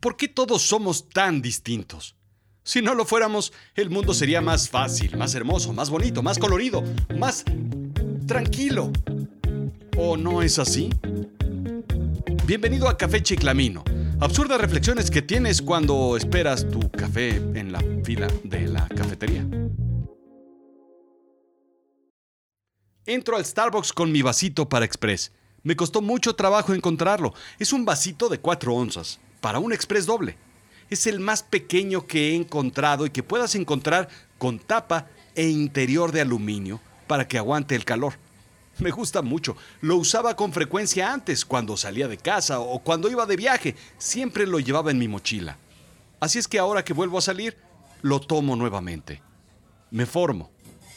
¿Por qué todos somos tan distintos? Si no lo fuéramos, el mundo sería más fácil, más hermoso, más bonito, más colorido, más tranquilo. ¿O no es así? Bienvenido a Café Chiclamino. Absurdas reflexiones que tienes cuando esperas tu café en la fila de la cafetería. Entro al Starbucks con mi vasito para Express. Me costó mucho trabajo encontrarlo. Es un vasito de 4 onzas, para un Express doble. Es el más pequeño que he encontrado y que puedas encontrar con tapa e interior de aluminio para que aguante el calor. Me gusta mucho. Lo usaba con frecuencia antes, cuando salía de casa o cuando iba de viaje. Siempre lo llevaba en mi mochila. Así es que ahora que vuelvo a salir, lo tomo nuevamente. Me formo,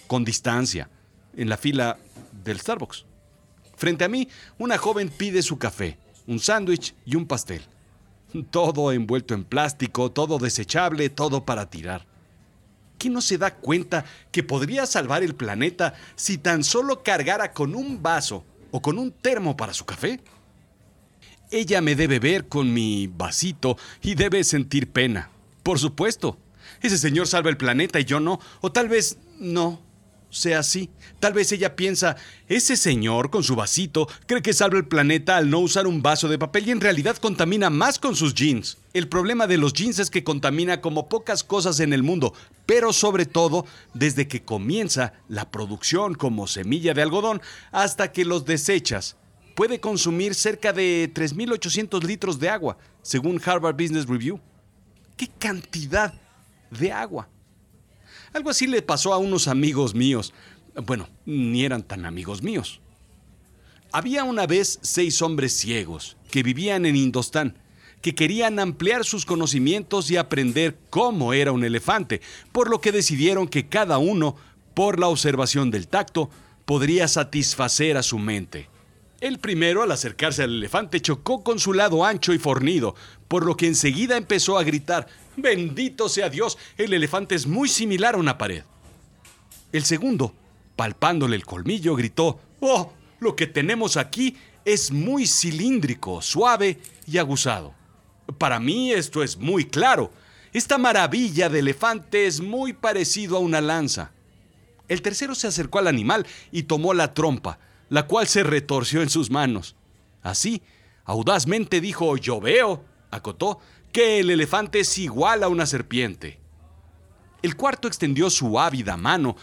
con distancia, en la fila del Starbucks. Frente a mí, una joven pide su café, un sándwich y un pastel. Todo envuelto en plástico, todo desechable, todo para tirar. ¿Qué no se da cuenta que podría salvar el planeta si tan solo cargara con un vaso o con un termo para su café? Ella me debe ver con mi vasito y debe sentir pena. Por supuesto. Ese señor salva el planeta y yo no. O tal vez no sea así. Tal vez ella piensa, ese señor con su vasito cree que salva el planeta al no usar un vaso de papel y en realidad contamina más con sus jeans. El problema de los jeans es que contamina como pocas cosas en el mundo, pero sobre todo desde que comienza la producción como semilla de algodón hasta que los desechas. Puede consumir cerca de 3.800 litros de agua, según Harvard Business Review. ¡Qué cantidad de agua! Algo así le pasó a unos amigos míos. Bueno, ni eran tan amigos míos. Había una vez seis hombres ciegos que vivían en Indostán, que querían ampliar sus conocimientos y aprender cómo era un elefante, por lo que decidieron que cada uno, por la observación del tacto, podría satisfacer a su mente. El primero, al acercarse al elefante, chocó con su lado ancho y fornido, por lo que enseguida empezó a gritar, Bendito sea Dios, el elefante es muy similar a una pared. El segundo, palpándole el colmillo, gritó, Oh, lo que tenemos aquí es muy cilíndrico, suave y aguzado. Para mí esto es muy claro. Esta maravilla de elefante es muy parecido a una lanza. El tercero se acercó al animal y tomó la trompa, la cual se retorció en sus manos. Así, audazmente dijo, yo veo, acotó, que el elefante es igual a una serpiente. El cuarto extendió su ávida mano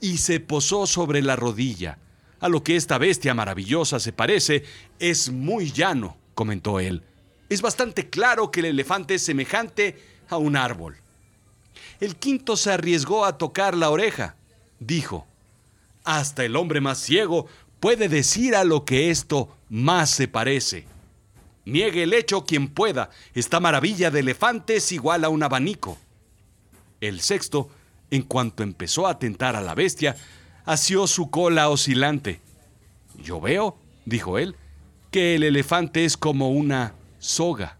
y se posó sobre la rodilla. A lo que esta bestia maravillosa se parece, es muy llano, comentó él. Es bastante claro que el elefante es semejante a un árbol. El quinto se arriesgó a tocar la oreja. Dijo, hasta el hombre más ciego puede decir a lo que esto más se parece. Niegue el hecho quien pueda. Esta maravilla de elefante es igual a un abanico. El sexto, en cuanto empezó a tentar a la bestia, asió su cola oscilante. Yo veo, dijo él, que el elefante es como una soga.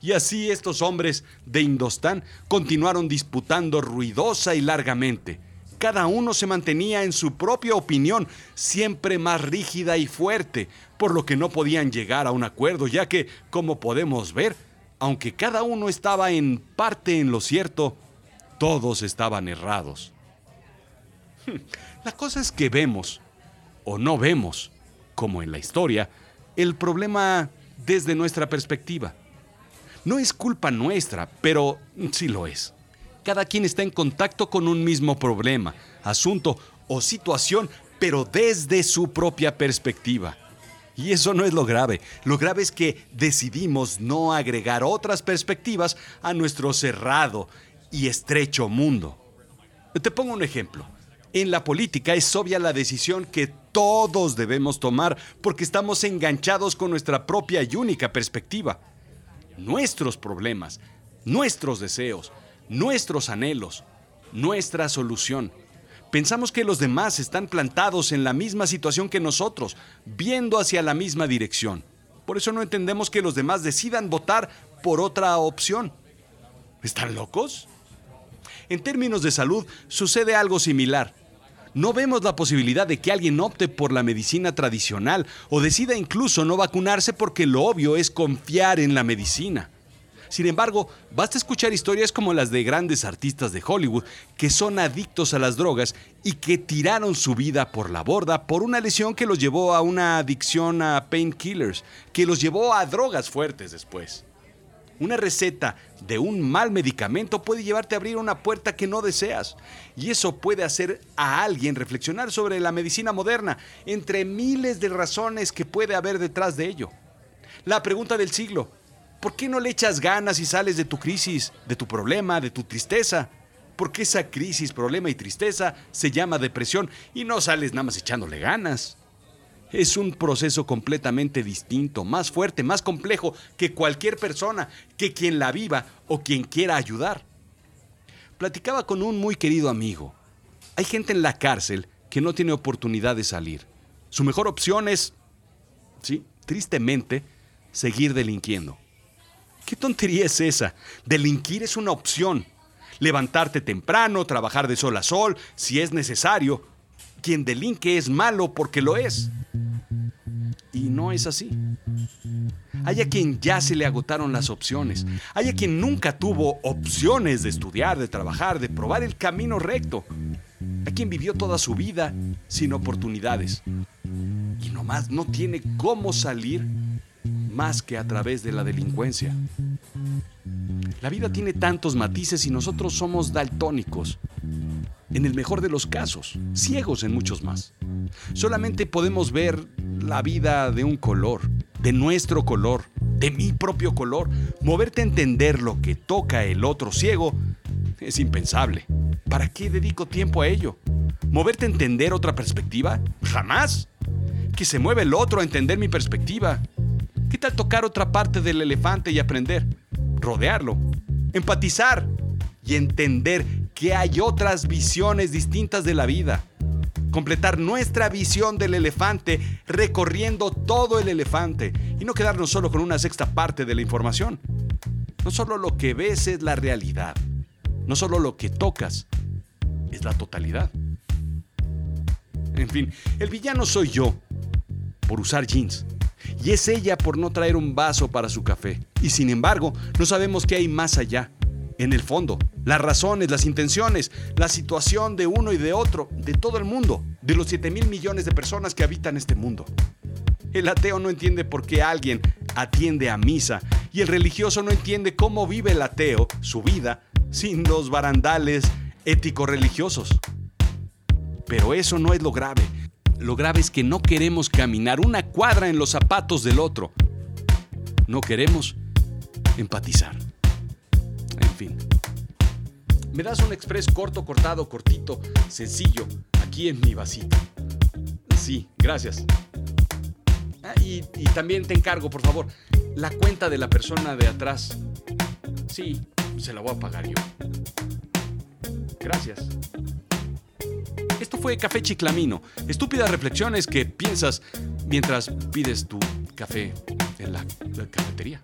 Y así estos hombres de Indostán continuaron disputando ruidosa y largamente. Cada uno se mantenía en su propia opinión, siempre más rígida y fuerte, por lo que no podían llegar a un acuerdo, ya que, como podemos ver, aunque cada uno estaba en parte en lo cierto, todos estaban errados. La cosa es que vemos, o no vemos, como en la historia, el problema desde nuestra perspectiva. No es culpa nuestra, pero sí lo es. Cada quien está en contacto con un mismo problema, asunto o situación, pero desde su propia perspectiva. Y eso no es lo grave. Lo grave es que decidimos no agregar otras perspectivas a nuestro cerrado y estrecho mundo. Te pongo un ejemplo. En la política es obvia la decisión que todos debemos tomar porque estamos enganchados con nuestra propia y única perspectiva. Nuestros problemas, nuestros deseos, nuestros anhelos, nuestra solución. Pensamos que los demás están plantados en la misma situación que nosotros, viendo hacia la misma dirección. Por eso no entendemos que los demás decidan votar por otra opción. ¿Están locos? En términos de salud sucede algo similar. No vemos la posibilidad de que alguien opte por la medicina tradicional o decida incluso no vacunarse porque lo obvio es confiar en la medicina. Sin embargo, basta escuchar historias como las de grandes artistas de Hollywood que son adictos a las drogas y que tiraron su vida por la borda por una lesión que los llevó a una adicción a painkillers, que los llevó a drogas fuertes después. Una receta de un mal medicamento puede llevarte a abrir una puerta que no deseas. Y eso puede hacer a alguien reflexionar sobre la medicina moderna, entre miles de razones que puede haber detrás de ello. La pregunta del siglo, ¿por qué no le echas ganas y sales de tu crisis, de tu problema, de tu tristeza? Porque esa crisis, problema y tristeza se llama depresión y no sales nada más echándole ganas. Es un proceso completamente distinto, más fuerte, más complejo que cualquier persona, que quien la viva o quien quiera ayudar. Platicaba con un muy querido amigo. Hay gente en la cárcel que no tiene oportunidad de salir. Su mejor opción es, sí, tristemente, seguir delinquiendo. ¿Qué tontería es esa? Delinquir es una opción. Levantarte temprano, trabajar de sol a sol, si es necesario. Quien delinque es malo porque lo es. Y no es así. Hay a quien ya se le agotaron las opciones. Hay a quien nunca tuvo opciones de estudiar, de trabajar, de probar el camino recto. Hay quien vivió toda su vida sin oportunidades. Y nomás no tiene cómo salir más que a través de la delincuencia. La vida tiene tantos matices y nosotros somos daltónicos. En el mejor de los casos, ciegos en muchos más. Solamente podemos ver la vida de un color, de nuestro color, de mi propio color. Moverte a entender lo que toca el otro ciego es impensable. ¿Para qué dedico tiempo a ello? ¿Moverte a entender otra perspectiva? Jamás. Que se mueve el otro a entender mi perspectiva. ¿Qué tal tocar otra parte del elefante y aprender? Rodearlo, empatizar y entender que hay otras visiones distintas de la vida completar nuestra visión del elefante recorriendo todo el elefante y no quedarnos solo con una sexta parte de la información. No solo lo que ves es la realidad, no solo lo que tocas es la totalidad. En fin, el villano soy yo por usar jeans y es ella por no traer un vaso para su café. Y sin embargo, no sabemos qué hay más allá en el fondo, las razones, las intenciones, la situación de uno y de otro, de todo el mundo, de los 7 mil millones de personas que habitan este mundo. El ateo no entiende por qué alguien atiende a misa y el religioso no entiende cómo vive el ateo su vida sin los barandales ético-religiosos. Pero eso no es lo grave. Lo grave es que no queremos caminar una cuadra en los zapatos del otro. No queremos empatizar. En fin. Me das un express corto, cortado, cortito, sencillo, aquí en mi vasito. Sí, gracias. Ah, y, y también te encargo, por favor, la cuenta de la persona de atrás. Sí, se la voy a pagar yo. Gracias. Esto fue Café Chiclamino. Estúpidas reflexiones que piensas mientras pides tu café en la, la cafetería.